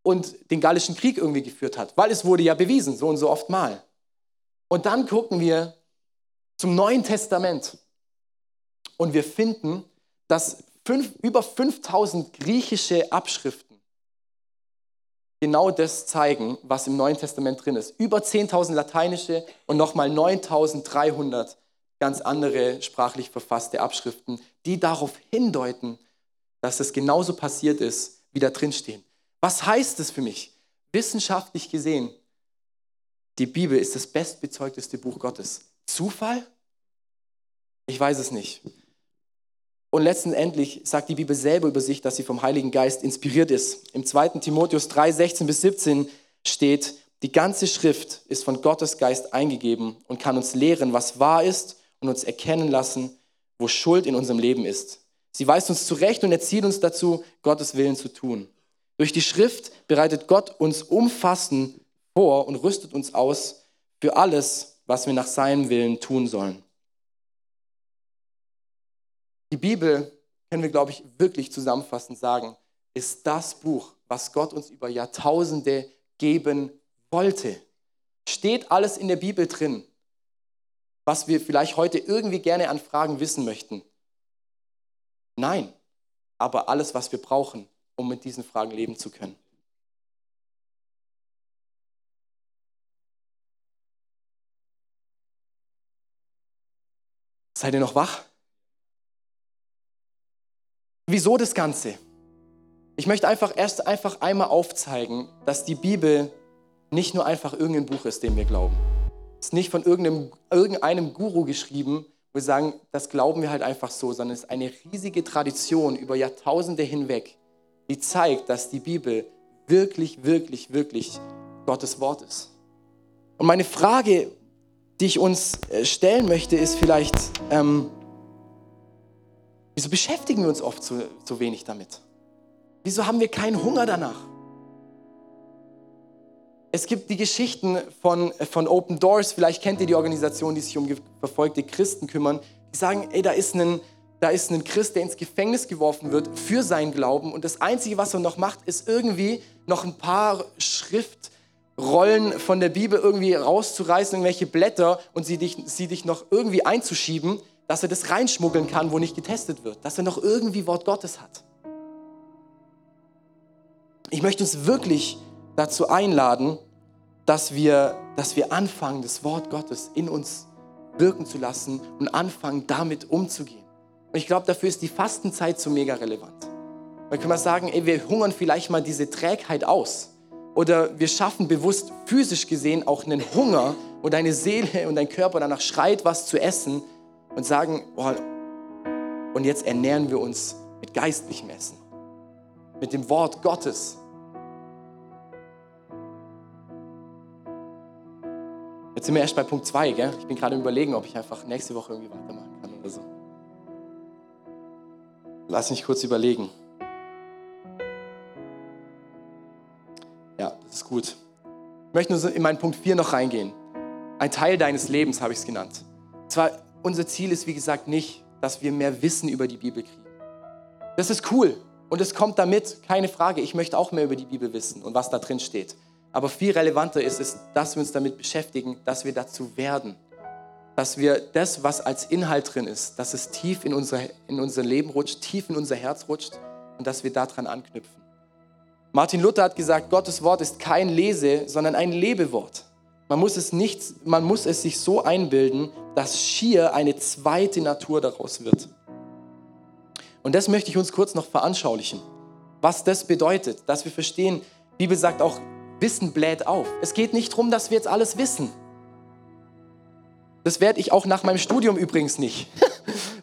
und den Gallischen Krieg irgendwie geführt hat, weil es wurde ja bewiesen, so und so oft mal. Und dann gucken wir zum Neuen Testament und wir finden, dass fünf, über 5000 griechische Abschriften genau das zeigen, was im Neuen Testament drin ist. Über 10.000 lateinische und nochmal 9.300 ganz andere sprachlich verfasste Abschriften, die darauf hindeuten, dass es genauso passiert ist, wie da drin stehen. Was heißt es für mich? Wissenschaftlich gesehen, die Bibel ist das bestbezeugteste Buch Gottes. Zufall? Ich weiß es nicht. Und letztendlich sagt die Bibel selber über sich, dass sie vom Heiligen Geist inspiriert ist. Im 2. Timotheus 3, 16 bis 17 steht, die ganze Schrift ist von Gottes Geist eingegeben und kann uns lehren, was wahr ist und uns erkennen lassen, wo Schuld in unserem Leben ist. Sie weist uns zurecht und erzieht uns dazu, Gottes Willen zu tun. Durch die Schrift bereitet Gott uns umfassend vor und rüstet uns aus für alles, was wir nach seinem Willen tun sollen. Die Bibel, können wir, glaube ich, wirklich zusammenfassend sagen, ist das Buch, was Gott uns über Jahrtausende geben wollte. Steht alles in der Bibel drin, was wir vielleicht heute irgendwie gerne an Fragen wissen möchten? Nein, aber alles, was wir brauchen, um mit diesen Fragen leben zu können. Seid ihr noch wach? Wieso das Ganze? Ich möchte einfach erst einfach einmal aufzeigen, dass die Bibel nicht nur einfach irgendein Buch ist, dem wir glauben. Es ist nicht von irgendeinem, irgendeinem Guru geschrieben, wo wir sagen, das glauben wir halt einfach so, sondern es ist eine riesige Tradition über Jahrtausende hinweg, die zeigt, dass die Bibel wirklich, wirklich, wirklich Gottes Wort ist. Und meine Frage, die ich uns äh, stellen möchte, ist vielleicht, ähm, Wieso beschäftigen wir uns oft so, so wenig damit? Wieso haben wir keinen Hunger danach? Es gibt die Geschichten von, von Open Doors, vielleicht kennt ihr die Organisation, die sich um verfolgte Christen kümmern, die sagen, ey, da ist, ein, da ist ein Christ, der ins Gefängnis geworfen wird für seinen Glauben und das Einzige, was er noch macht, ist irgendwie noch ein paar Schriftrollen von der Bibel irgendwie rauszureißen, irgendwelche Blätter und sie dich, sie dich noch irgendwie einzuschieben, dass er das reinschmuggeln kann, wo nicht getestet wird, dass er noch irgendwie Wort Gottes hat. Ich möchte uns wirklich dazu einladen, dass wir, dass wir anfangen, das Wort Gottes in uns wirken zu lassen und anfangen, damit umzugehen. Und ich glaube, dafür ist die Fastenzeit so mega relevant. Dann können wir sagen, ey, wir hungern vielleicht mal diese Trägheit aus. Oder wir schaffen bewusst physisch gesehen auch einen Hunger, wo deine Seele und dein Körper danach schreit, was zu essen, und sagen, oh, und jetzt ernähren wir uns mit geistlichem Essen, mit dem Wort Gottes. Jetzt sind wir erst bei Punkt 2, Ich bin gerade überlegen, ob ich einfach nächste Woche irgendwie weitermachen kann oder so. Lass mich kurz überlegen. Ja, das ist gut. Ich möchte nur in meinen Punkt 4 noch reingehen. Ein Teil deines Lebens habe ich es genannt. Zwar unser Ziel ist, wie gesagt, nicht, dass wir mehr Wissen über die Bibel kriegen. Das ist cool und es kommt damit, keine Frage. Ich möchte auch mehr über die Bibel wissen und was da drin steht. Aber viel relevanter ist es, dass wir uns damit beschäftigen, dass wir dazu werden. Dass wir das, was als Inhalt drin ist, dass es tief in unser, in unser Leben rutscht, tief in unser Herz rutscht und dass wir daran anknüpfen. Martin Luther hat gesagt, Gottes Wort ist kein Lese, sondern ein Lebewort. Man muss es, nicht, man muss es sich so einbilden, dass schier eine zweite Natur daraus wird. Und das möchte ich uns kurz noch veranschaulichen, was das bedeutet, dass wir verstehen, Bibel sagt auch, Wissen bläht auf. Es geht nicht darum, dass wir jetzt alles wissen. Das werde ich auch nach meinem Studium übrigens nicht.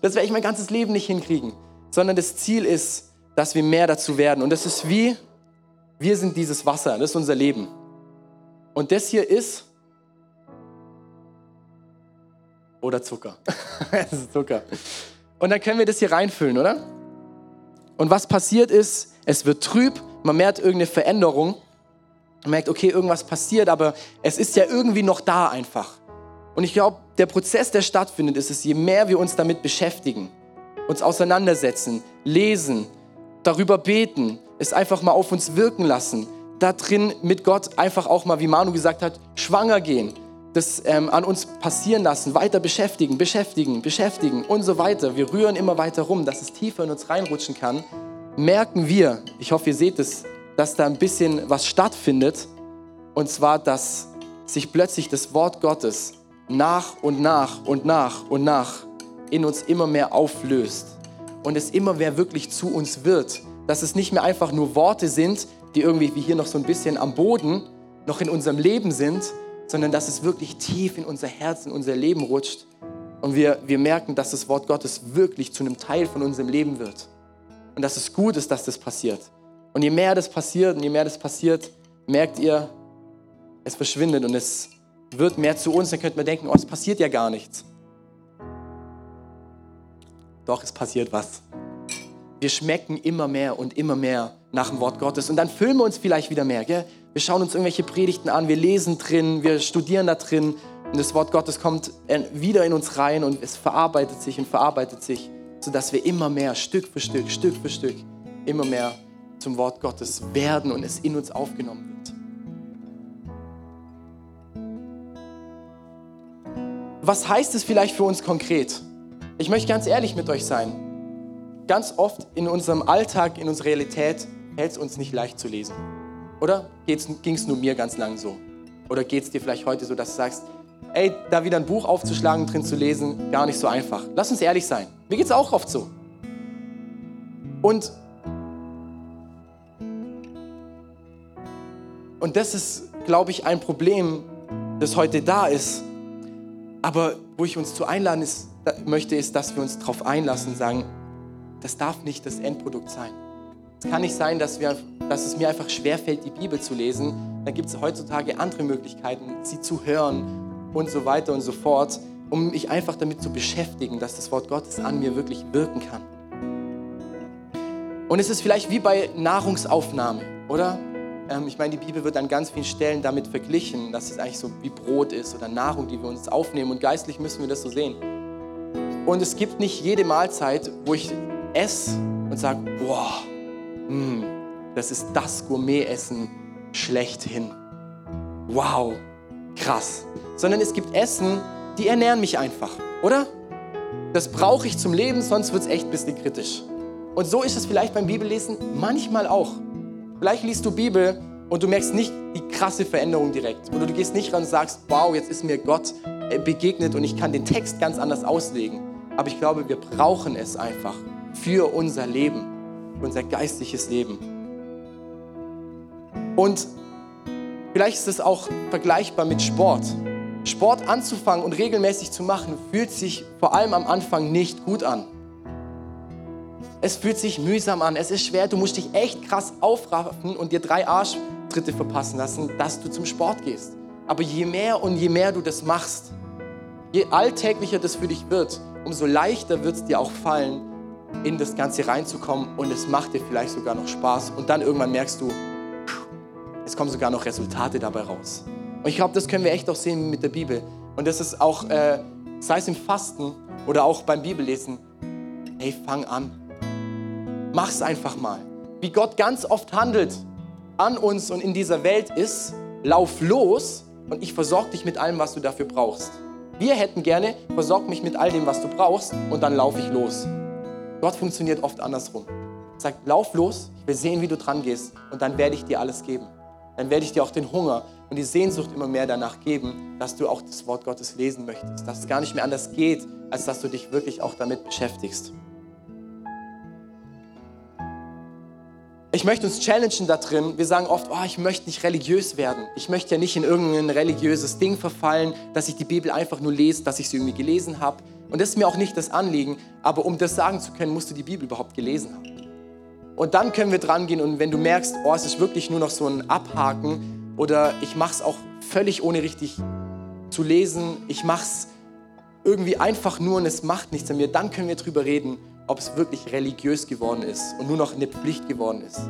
Das werde ich mein ganzes Leben nicht hinkriegen. Sondern das Ziel ist, dass wir mehr dazu werden. Und das ist wie, wir sind dieses Wasser, das ist unser Leben. Und das hier ist oder Zucker. es ist Zucker. Und dann können wir das hier reinfüllen, oder? Und was passiert ist, es wird trüb, man merkt irgendeine Veränderung, man merkt, okay, irgendwas passiert, aber es ist ja irgendwie noch da einfach. Und ich glaube, der Prozess, der stattfindet, ist es, je mehr wir uns damit beschäftigen, uns auseinandersetzen, lesen, darüber beten, es einfach mal auf uns wirken lassen, da drin mit Gott einfach auch mal, wie Manu gesagt hat, schwanger gehen, das ähm, an uns passieren lassen, weiter beschäftigen, beschäftigen, beschäftigen und so weiter. Wir rühren immer weiter rum, dass es tiefer in uns reinrutschen kann. Merken wir, ich hoffe, ihr seht es, dass da ein bisschen was stattfindet. Und zwar, dass sich plötzlich das Wort Gottes nach und nach und nach und nach in uns immer mehr auflöst. Und es immer mehr wirklich zu uns wird. Dass es nicht mehr einfach nur Worte sind, die irgendwie wie hier noch so ein bisschen am Boden noch in unserem Leben sind, sondern dass es wirklich tief in unser Herz, in unser Leben rutscht und wir, wir merken, dass das Wort Gottes wirklich zu einem Teil von unserem Leben wird. Und dass es gut ist, dass das passiert. Und je mehr das passiert und je mehr das passiert, merkt ihr, es verschwindet und es wird mehr zu uns. Dann könnte man denken, oh, es passiert ja gar nichts. Doch, es passiert was. Wir schmecken immer mehr und immer mehr nach dem Wort Gottes. Und dann füllen wir uns vielleicht wieder mehr. Gell? Wir schauen uns irgendwelche Predigten an, wir lesen drin, wir studieren da drin und das Wort Gottes kommt wieder in uns rein und es verarbeitet sich und verarbeitet sich, sodass wir immer mehr, Stück für Stück, Stück für Stück, immer mehr zum Wort Gottes werden und es in uns aufgenommen wird. Was heißt es vielleicht für uns konkret? Ich möchte ganz ehrlich mit euch sein. Ganz oft in unserem Alltag, in unserer Realität fällt es uns nicht leicht zu lesen. Oder ging es nur mir ganz lang so? Oder geht es dir vielleicht heute so, dass du sagst, ey, da wieder ein Buch aufzuschlagen, drin zu lesen, gar nicht so einfach. Lass uns ehrlich sein. Mir geht es auch oft so. Und, und das ist, glaube ich, ein Problem, das heute da ist. Aber wo ich uns zu einladen ist, möchte, ist, dass wir uns darauf einlassen und sagen, das darf nicht das Endprodukt sein. Es kann nicht sein, dass, wir, dass es mir einfach schwerfällt, die Bibel zu lesen. Da gibt es heutzutage andere Möglichkeiten, sie zu hören und so weiter und so fort, um mich einfach damit zu beschäftigen, dass das Wort Gottes an mir wirklich wirken kann. Und es ist vielleicht wie bei Nahrungsaufnahme, oder? Ähm, ich meine, die Bibel wird an ganz vielen Stellen damit verglichen, dass es eigentlich so wie Brot ist oder Nahrung, die wir uns aufnehmen. Und geistlich müssen wir das so sehen. Und es gibt nicht jede Mahlzeit, wo ich esse und sage, boah, mm, das ist das Gourmet-Essen schlechthin. Wow, krass. Sondern es gibt Essen, die ernähren mich einfach, oder? Das brauche ich zum Leben, sonst wird es echt ein bisschen kritisch. Und so ist es vielleicht beim Bibellesen manchmal auch. Vielleicht liest du Bibel und du merkst nicht die krasse Veränderung direkt. Oder du gehst nicht ran und sagst, wow, jetzt ist mir Gott äh, begegnet und ich kann den Text ganz anders auslegen. Aber ich glaube, wir brauchen es einfach für unser Leben unser geistliches Leben. Und vielleicht ist es auch vergleichbar mit Sport. Sport anzufangen und regelmäßig zu machen, fühlt sich vor allem am Anfang nicht gut an. Es fühlt sich mühsam an, es ist schwer, du musst dich echt krass aufraffen und dir drei Arschtritte verpassen lassen, dass du zum Sport gehst. Aber je mehr und je mehr du das machst, je alltäglicher das für dich wird, umso leichter wird es dir auch fallen, in das Ganze reinzukommen und es macht dir vielleicht sogar noch Spaß und dann irgendwann merkst du, es kommen sogar noch Resultate dabei raus. Und ich glaube, das können wir echt auch sehen mit der Bibel. Und das ist auch, äh, sei es im Fasten oder auch beim Bibellesen, hey, fang an. Mach's einfach mal. Wie Gott ganz oft handelt an uns und in dieser Welt ist, lauf los und ich versorge dich mit allem, was du dafür brauchst. Wir hätten gerne, versorg mich mit all dem, was du brauchst und dann laufe ich los. Gott funktioniert oft andersrum. Er sagt, lauf los, ich will sehen, wie du dran gehst und dann werde ich dir alles geben. Dann werde ich dir auch den Hunger und die Sehnsucht immer mehr danach geben, dass du auch das Wort Gottes lesen möchtest, dass es gar nicht mehr anders geht, als dass du dich wirklich auch damit beschäftigst. Ich möchte uns challengen da drin. Wir sagen oft, oh, ich möchte nicht religiös werden. Ich möchte ja nicht in irgendein religiöses Ding verfallen, dass ich die Bibel einfach nur lese, dass ich sie irgendwie gelesen habe. Und das ist mir auch nicht das Anliegen, aber um das sagen zu können, musst du die Bibel überhaupt gelesen haben. Und dann können wir dran gehen und wenn du merkst, oh, es ist wirklich nur noch so ein Abhaken oder ich mache es auch völlig ohne richtig zu lesen, ich mache es irgendwie einfach nur und es macht nichts an mir, dann können wir darüber reden, ob es wirklich religiös geworden ist und nur noch eine Pflicht geworden ist.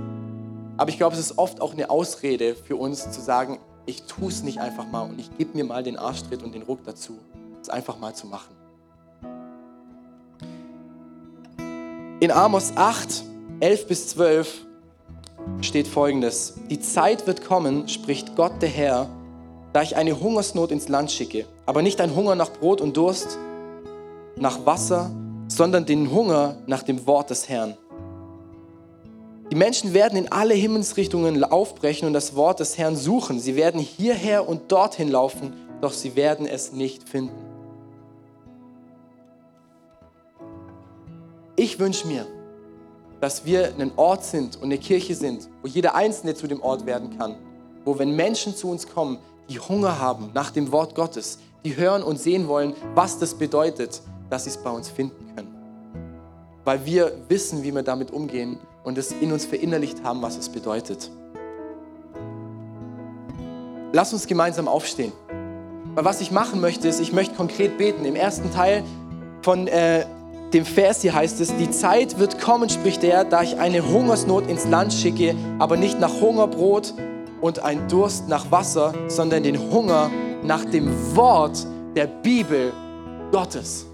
Aber ich glaube, es ist oft auch eine Ausrede für uns zu sagen, ich tue es nicht einfach mal und ich gebe mir mal den Arschtritt und den Ruck dazu, es einfach mal zu machen. In Amos 8, 11 bis 12 steht folgendes. Die Zeit wird kommen, spricht Gott der Herr, da ich eine Hungersnot ins Land schicke, aber nicht ein Hunger nach Brot und Durst, nach Wasser, sondern den Hunger nach dem Wort des Herrn. Die Menschen werden in alle Himmelsrichtungen aufbrechen und das Wort des Herrn suchen. Sie werden hierher und dorthin laufen, doch sie werden es nicht finden. Ich wünsche mir, dass wir ein Ort sind und eine Kirche sind, wo jeder Einzelne zu dem Ort werden kann, wo wenn Menschen zu uns kommen, die Hunger haben nach dem Wort Gottes, die hören und sehen wollen, was das bedeutet, dass sie es bei uns finden können. Weil wir wissen, wie wir damit umgehen und es in uns verinnerlicht haben, was es bedeutet. Lass uns gemeinsam aufstehen. Weil was ich machen möchte, ist, ich möchte konkret beten. Im ersten Teil von äh, dem Vers hier heißt es, die Zeit wird kommen, spricht er, da ich eine Hungersnot ins Land schicke, aber nicht nach Hungerbrot und ein Durst nach Wasser, sondern den Hunger nach dem Wort der Bibel Gottes.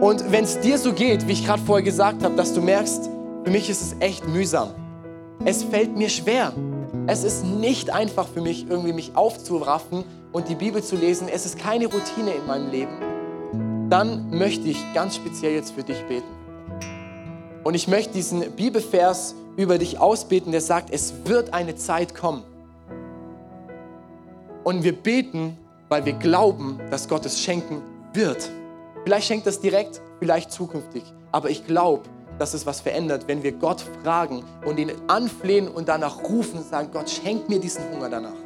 Und wenn es dir so geht, wie ich gerade vorher gesagt habe, dass du merkst, für mich ist es echt mühsam. Es fällt mir schwer. Es ist nicht einfach für mich, irgendwie mich aufzuraffen und die Bibel zu lesen. Es ist keine Routine in meinem Leben. Dann möchte ich ganz speziell jetzt für dich beten. Und ich möchte diesen Bibelvers über dich ausbeten, der sagt, es wird eine Zeit kommen. Und wir beten, weil wir glauben, dass Gott es schenken wird. Vielleicht schenkt es direkt, vielleicht zukünftig. Aber ich glaube, dass es was verändert, wenn wir Gott fragen und ihn anflehen und danach rufen und sagen, Gott, schenk mir diesen Hunger danach.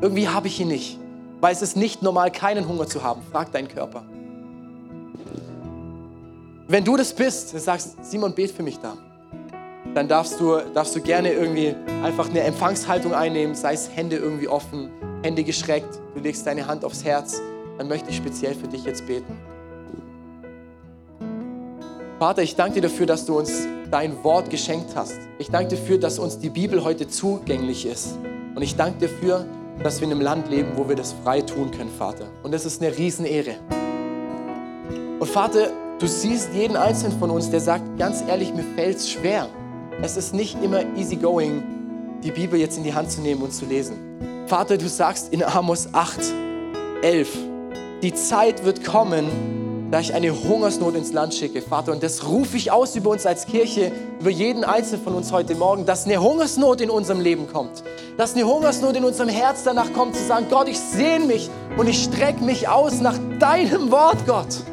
Irgendwie habe ich ihn nicht. Weil es ist nicht normal, keinen Hunger zu haben. Frag deinen Körper. Wenn du das bist, dann sagst Simon, bet für mich da. Dann darfst du, darfst du gerne irgendwie einfach eine Empfangshaltung einnehmen, sei es Hände irgendwie offen, Hände geschreckt, du legst deine Hand aufs Herz. Dann möchte ich speziell für dich jetzt beten. Vater, ich danke dir dafür, dass du uns dein Wort geschenkt hast. Ich danke dir dafür, dass uns die Bibel heute zugänglich ist. Und ich danke dir dafür, dass wir in einem Land leben, wo wir das frei tun können, Vater. Und das ist eine Riesenehre. Und Vater, du siehst jeden Einzelnen von uns, der sagt, ganz ehrlich, mir fällt es schwer. Es ist nicht immer easy going, die Bibel jetzt in die Hand zu nehmen und zu lesen. Vater, du sagst in Amos 8, 11, die Zeit wird kommen, da ich eine Hungersnot ins Land schicke, Vater. Und das rufe ich aus über uns als Kirche, über jeden Einzelnen von uns heute Morgen, dass eine Hungersnot in unserem Leben kommt. Dass eine Hungersnot in unserem Herz danach kommt, zu sagen, Gott, ich sehne mich und ich strecke mich aus nach deinem Wort, Gott.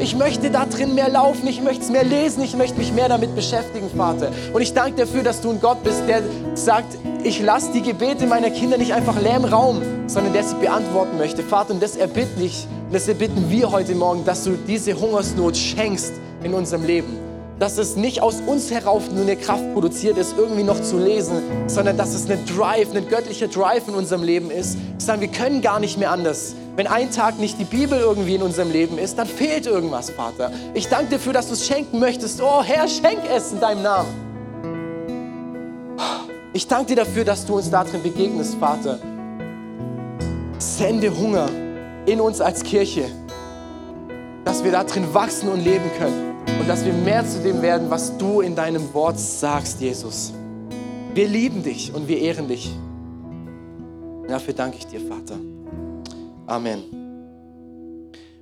Ich möchte da drin mehr laufen, ich möchte es mehr lesen, ich möchte mich mehr damit beschäftigen, Vater. Und ich danke dafür, dass du ein Gott bist, der sagt, ich lasse die Gebete meiner Kinder nicht einfach leer im Raum, sondern der sie beantworten möchte. Vater, und das erbitten ich, und das erbitten wir heute Morgen, dass du diese Hungersnot schenkst in unserem Leben. Dass es nicht aus uns herauf nur eine Kraft produziert ist, irgendwie noch zu lesen, sondern dass es ein Drive, ein göttlicher Drive in unserem Leben ist. Sagen, wir können gar nicht mehr anders. Wenn ein Tag nicht die Bibel irgendwie in unserem Leben ist, dann fehlt irgendwas, Vater. Ich danke dir dafür, dass du es schenken möchtest. Oh Herr, schenk es in deinem Namen. Ich danke dir dafür, dass du uns darin begegnest, Vater. Sende Hunger in uns als Kirche, dass wir darin wachsen und leben können und dass wir mehr zu dem werden, was du in deinem Wort sagst, Jesus. Wir lieben dich und wir ehren dich. Dafür danke ich dir, Vater. Amen.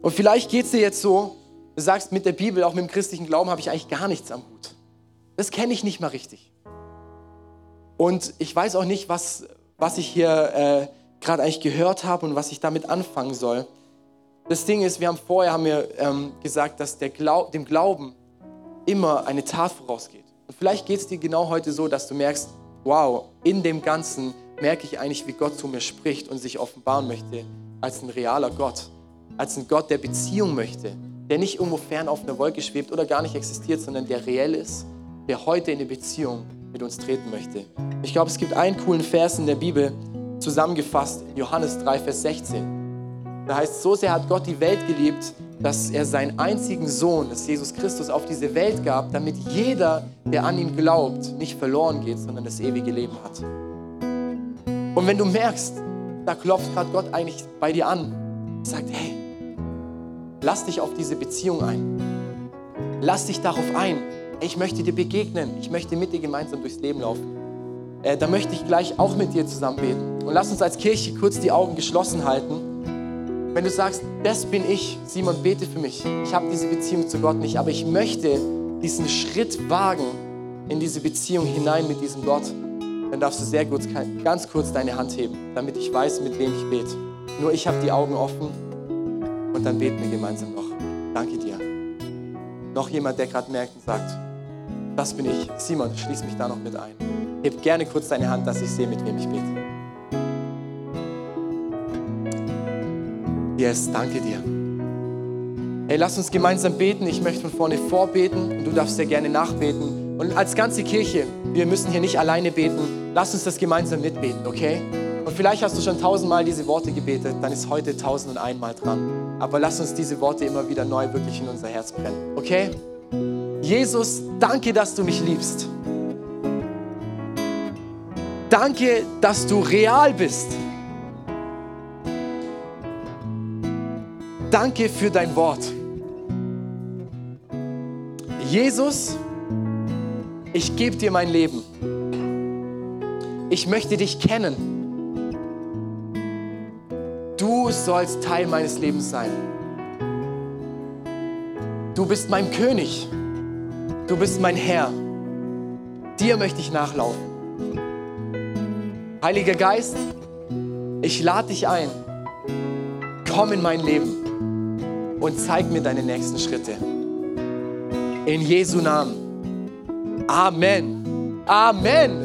Und vielleicht geht es dir jetzt so, du sagst, mit der Bibel, auch mit dem christlichen Glauben habe ich eigentlich gar nichts am Hut. Das kenne ich nicht mal richtig. Und ich weiß auch nicht, was, was ich hier äh, gerade eigentlich gehört habe und was ich damit anfangen soll. Das Ding ist, wir haben vorher haben wir, ähm, gesagt, dass Glaub, dem Glauben immer eine Tat vorausgeht. Und vielleicht geht es dir genau heute so, dass du merkst, wow, in dem Ganzen merke ich eigentlich, wie Gott zu mir spricht und sich offenbaren möchte als ein realer Gott, als ein Gott, der Beziehung möchte, der nicht irgendwo fern auf einer Wolke schwebt oder gar nicht existiert, sondern der reell ist, der heute in eine Beziehung mit uns treten möchte. Ich glaube, es gibt einen coolen Vers in der Bibel, zusammengefasst in Johannes 3, Vers 16. Da heißt, so sehr hat Gott die Welt geliebt, dass er seinen einzigen Sohn, das Jesus Christus, auf diese Welt gab, damit jeder, der an ihn glaubt, nicht verloren geht, sondern das ewige Leben hat. Und wenn du merkst, da klopft gerade Gott eigentlich bei dir an. Sagt, hey, lass dich auf diese Beziehung ein. Lass dich darauf ein. Ich möchte dir begegnen. Ich möchte mit dir gemeinsam durchs Leben laufen. Äh, da möchte ich gleich auch mit dir zusammen beten. Und lass uns als Kirche kurz die Augen geschlossen halten. Wenn du sagst, das bin ich, Simon, bete für mich. Ich habe diese Beziehung zu Gott nicht, aber ich möchte diesen Schritt wagen in diese Beziehung hinein mit diesem Gott, dann darfst du sehr kurz, ganz kurz deine Hand heben, damit ich weiß, mit wem ich bete. Nur ich habe die Augen offen und dann beten wir gemeinsam noch. Danke dir. Noch jemand, der gerade merkt und sagt, das bin ich. Simon, schließ mich da noch mit ein. Heb gerne kurz deine Hand, dass ich sehe, mit wem ich bete. Yes, danke dir. Hey, lass uns gemeinsam beten. Ich möchte von vorne vorbeten und du darfst sehr gerne nachbeten. Und als ganze Kirche, wir müssen hier nicht alleine beten. Lass uns das gemeinsam mitbeten, okay? Und vielleicht hast du schon tausendmal diese Worte gebetet, dann ist heute tausend und einmal dran. Aber lass uns diese Worte immer wieder neu wirklich in unser Herz brennen, okay? Jesus, danke, dass du mich liebst. Danke, dass du real bist. Danke für dein Wort. Jesus, ich gebe dir mein Leben. Ich möchte dich kennen. Du sollst Teil meines Lebens sein. Du bist mein König. Du bist mein Herr. Dir möchte ich nachlaufen. Heiliger Geist, ich lade dich ein. Komm in mein Leben und zeig mir deine nächsten Schritte. In Jesu Namen. Amen. Amen.